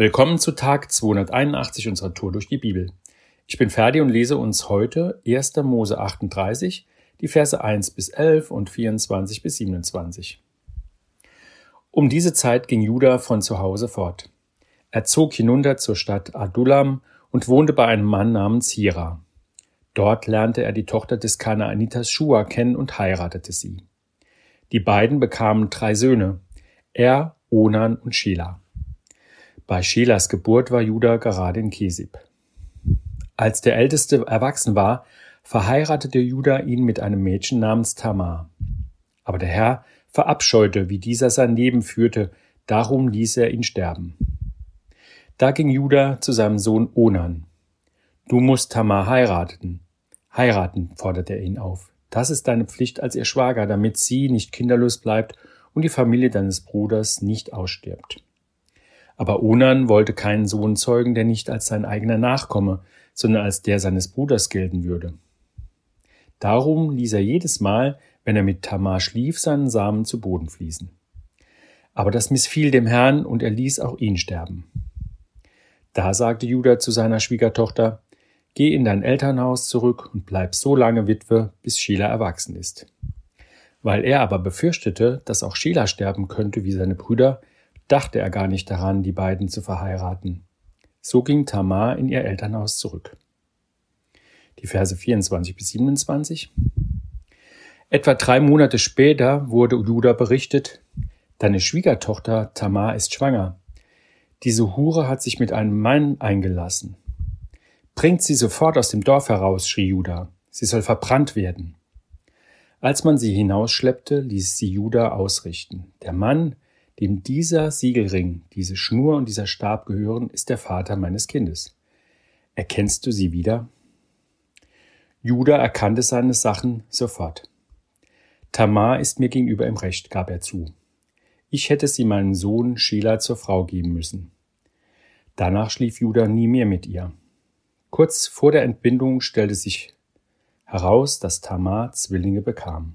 Willkommen zu Tag 281 unserer Tour durch die Bibel. Ich bin Ferdi und lese uns heute 1. Mose 38, die Verse 1 bis 11 und 24 bis 27. Um diese Zeit ging Judah von zu Hause fort. Er zog hinunter zur Stadt Adullam und wohnte bei einem Mann namens Hira. Dort lernte er die Tochter des Kanaanitas Shua kennen und heiratete sie. Die beiden bekamen drei Söhne, Er, Onan und Shelah. Bei Schelas Geburt war Judah gerade in Kesib. Als der Älteste erwachsen war, verheiratete Judah ihn mit einem Mädchen namens Tamar. Aber der Herr verabscheute, wie dieser sein Leben führte, darum ließ er ihn sterben. Da ging Judah zu seinem Sohn Onan. Du musst Tamar heiraten. Heiraten, forderte er ihn auf. Das ist deine Pflicht als ihr Schwager, damit sie nicht kinderlos bleibt und die Familie deines Bruders nicht ausstirbt. Aber Onan wollte keinen Sohn zeugen, der nicht als sein eigener Nachkomme, sondern als der seines Bruders gelten würde. Darum ließ er jedes Mal, wenn er mit Tamar schlief, seinen Samen zu Boden fließen. Aber das missfiel dem Herrn und er ließ auch ihn sterben. Da sagte Judah zu seiner Schwiegertochter, Geh in dein Elternhaus zurück und bleib so lange Witwe, bis Sheila erwachsen ist. Weil er aber befürchtete, dass auch Sheila sterben könnte wie seine Brüder, dachte er gar nicht daran, die beiden zu verheiraten. So ging Tamar in ihr Elternhaus zurück. Die Verse 24 bis 27. Etwa drei Monate später wurde Judah berichtet, deine Schwiegertochter Tamar ist schwanger. Diese Hure hat sich mit einem Mann eingelassen. Bringt sie sofort aus dem Dorf heraus, schrie Judah. Sie soll verbrannt werden. Als man sie hinausschleppte, ließ sie Judah ausrichten. Der Mann, dem dieser Siegelring, diese Schnur und dieser Stab gehören, ist der Vater meines Kindes. Erkennst du sie wieder? Judah erkannte seine Sachen sofort. Tamar ist mir gegenüber im Recht, gab er zu. Ich hätte sie meinem Sohn Sheila zur Frau geben müssen. Danach schlief Judah nie mehr mit ihr. Kurz vor der Entbindung stellte sich heraus, dass Tamar Zwillinge bekam.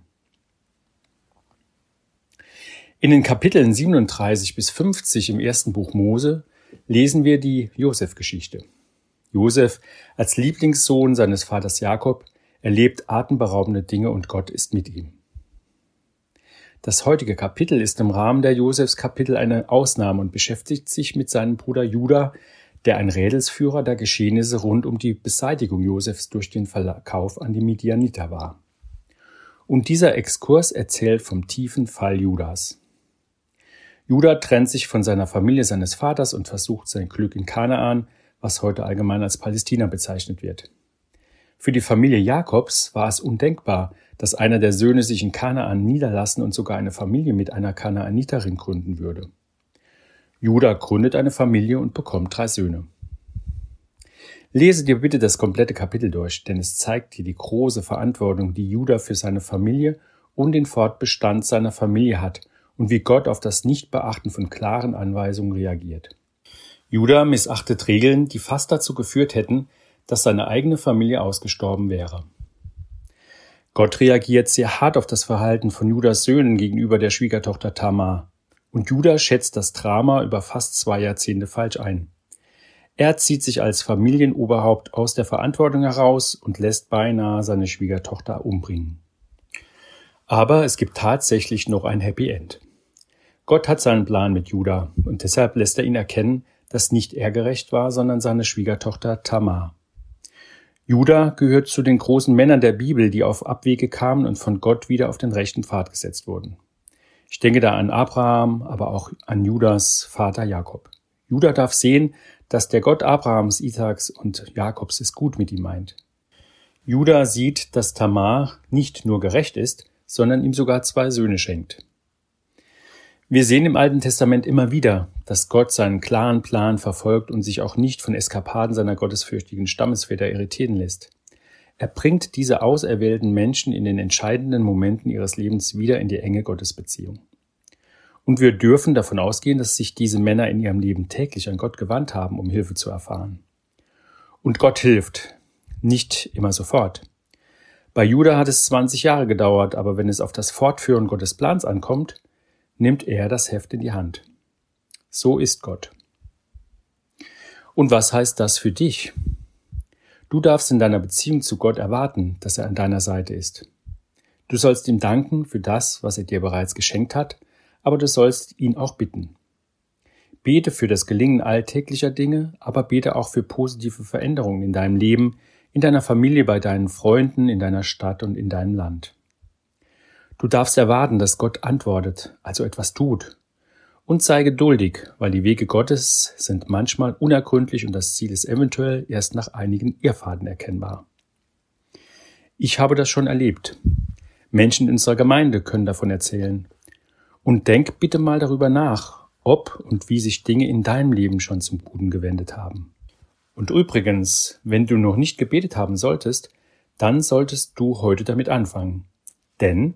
In den Kapiteln 37 bis 50 im ersten Buch Mose lesen wir die Josef-Geschichte. Josef, als Lieblingssohn seines Vaters Jakob, erlebt atemberaubende Dinge und Gott ist mit ihm. Das heutige Kapitel ist im Rahmen der Josefs-Kapitel eine Ausnahme und beschäftigt sich mit seinem Bruder Judah, der ein Rädelsführer der Geschehnisse rund um die Beseitigung Josefs durch den Verkauf an die Midianiter war. Und dieser Exkurs erzählt vom tiefen Fall Judas. Judah trennt sich von seiner Familie seines Vaters und versucht sein Glück in Kanaan, was heute allgemein als Palästina bezeichnet wird. Für die Familie Jakobs war es undenkbar, dass einer der Söhne sich in Kanaan niederlassen und sogar eine Familie mit einer Kanaaniterin gründen würde. Judah gründet eine Familie und bekommt drei Söhne. Lese dir bitte das komplette Kapitel durch, denn es zeigt dir die große Verantwortung, die Judah für seine Familie und den Fortbestand seiner Familie hat und wie Gott auf das Nichtbeachten von klaren Anweisungen reagiert. Judah missachtet Regeln, die fast dazu geführt hätten, dass seine eigene Familie ausgestorben wäre. Gott reagiert sehr hart auf das Verhalten von Judas Söhnen gegenüber der Schwiegertochter Tamar. Und Judah schätzt das Drama über fast zwei Jahrzehnte falsch ein. Er zieht sich als Familienoberhaupt aus der Verantwortung heraus und lässt beinahe seine Schwiegertochter umbringen. Aber es gibt tatsächlich noch ein Happy End. Gott hat seinen Plan mit Judah und deshalb lässt er ihn erkennen, dass nicht er gerecht war, sondern seine Schwiegertochter Tamar. Judah gehört zu den großen Männern der Bibel, die auf Abwege kamen und von Gott wieder auf den rechten Pfad gesetzt wurden. Ich denke da an Abraham, aber auch an Judas Vater Jakob. Judah darf sehen, dass der Gott Abrahams, Isaaks und Jakobs es gut mit ihm meint. Judah sieht, dass Tamar nicht nur gerecht ist, sondern ihm sogar zwei Söhne schenkt. Wir sehen im Alten Testament immer wieder, dass Gott seinen klaren Plan verfolgt und sich auch nicht von Eskapaden seiner gottesfürchtigen Stammesväter irritieren lässt. Er bringt diese auserwählten Menschen in den entscheidenden Momenten ihres Lebens wieder in die enge Gottesbeziehung. Und wir dürfen davon ausgehen, dass sich diese Männer in ihrem Leben täglich an Gott gewandt haben, um Hilfe zu erfahren. Und Gott hilft, nicht immer sofort. Bei Judah hat es 20 Jahre gedauert, aber wenn es auf das Fortführen Gottes Plans ankommt, nimmt er das Heft in die Hand. So ist Gott. Und was heißt das für dich? Du darfst in deiner Beziehung zu Gott erwarten, dass er an deiner Seite ist. Du sollst ihm danken für das, was er dir bereits geschenkt hat, aber du sollst ihn auch bitten. Bete für das Gelingen alltäglicher Dinge, aber bete auch für positive Veränderungen in deinem Leben, in deiner Familie, bei deinen Freunden, in deiner Stadt und in deinem Land. Du darfst erwarten, dass Gott antwortet, also etwas tut. Und sei geduldig, weil die Wege Gottes sind manchmal unergründlich und das Ziel ist eventuell erst nach einigen Irrfaden erkennbar. Ich habe das schon erlebt. Menschen in unserer Gemeinde können davon erzählen. Und denk bitte mal darüber nach, ob und wie sich Dinge in deinem Leben schon zum Guten gewendet haben. Und übrigens, wenn du noch nicht gebetet haben solltest, dann solltest du heute damit anfangen. Denn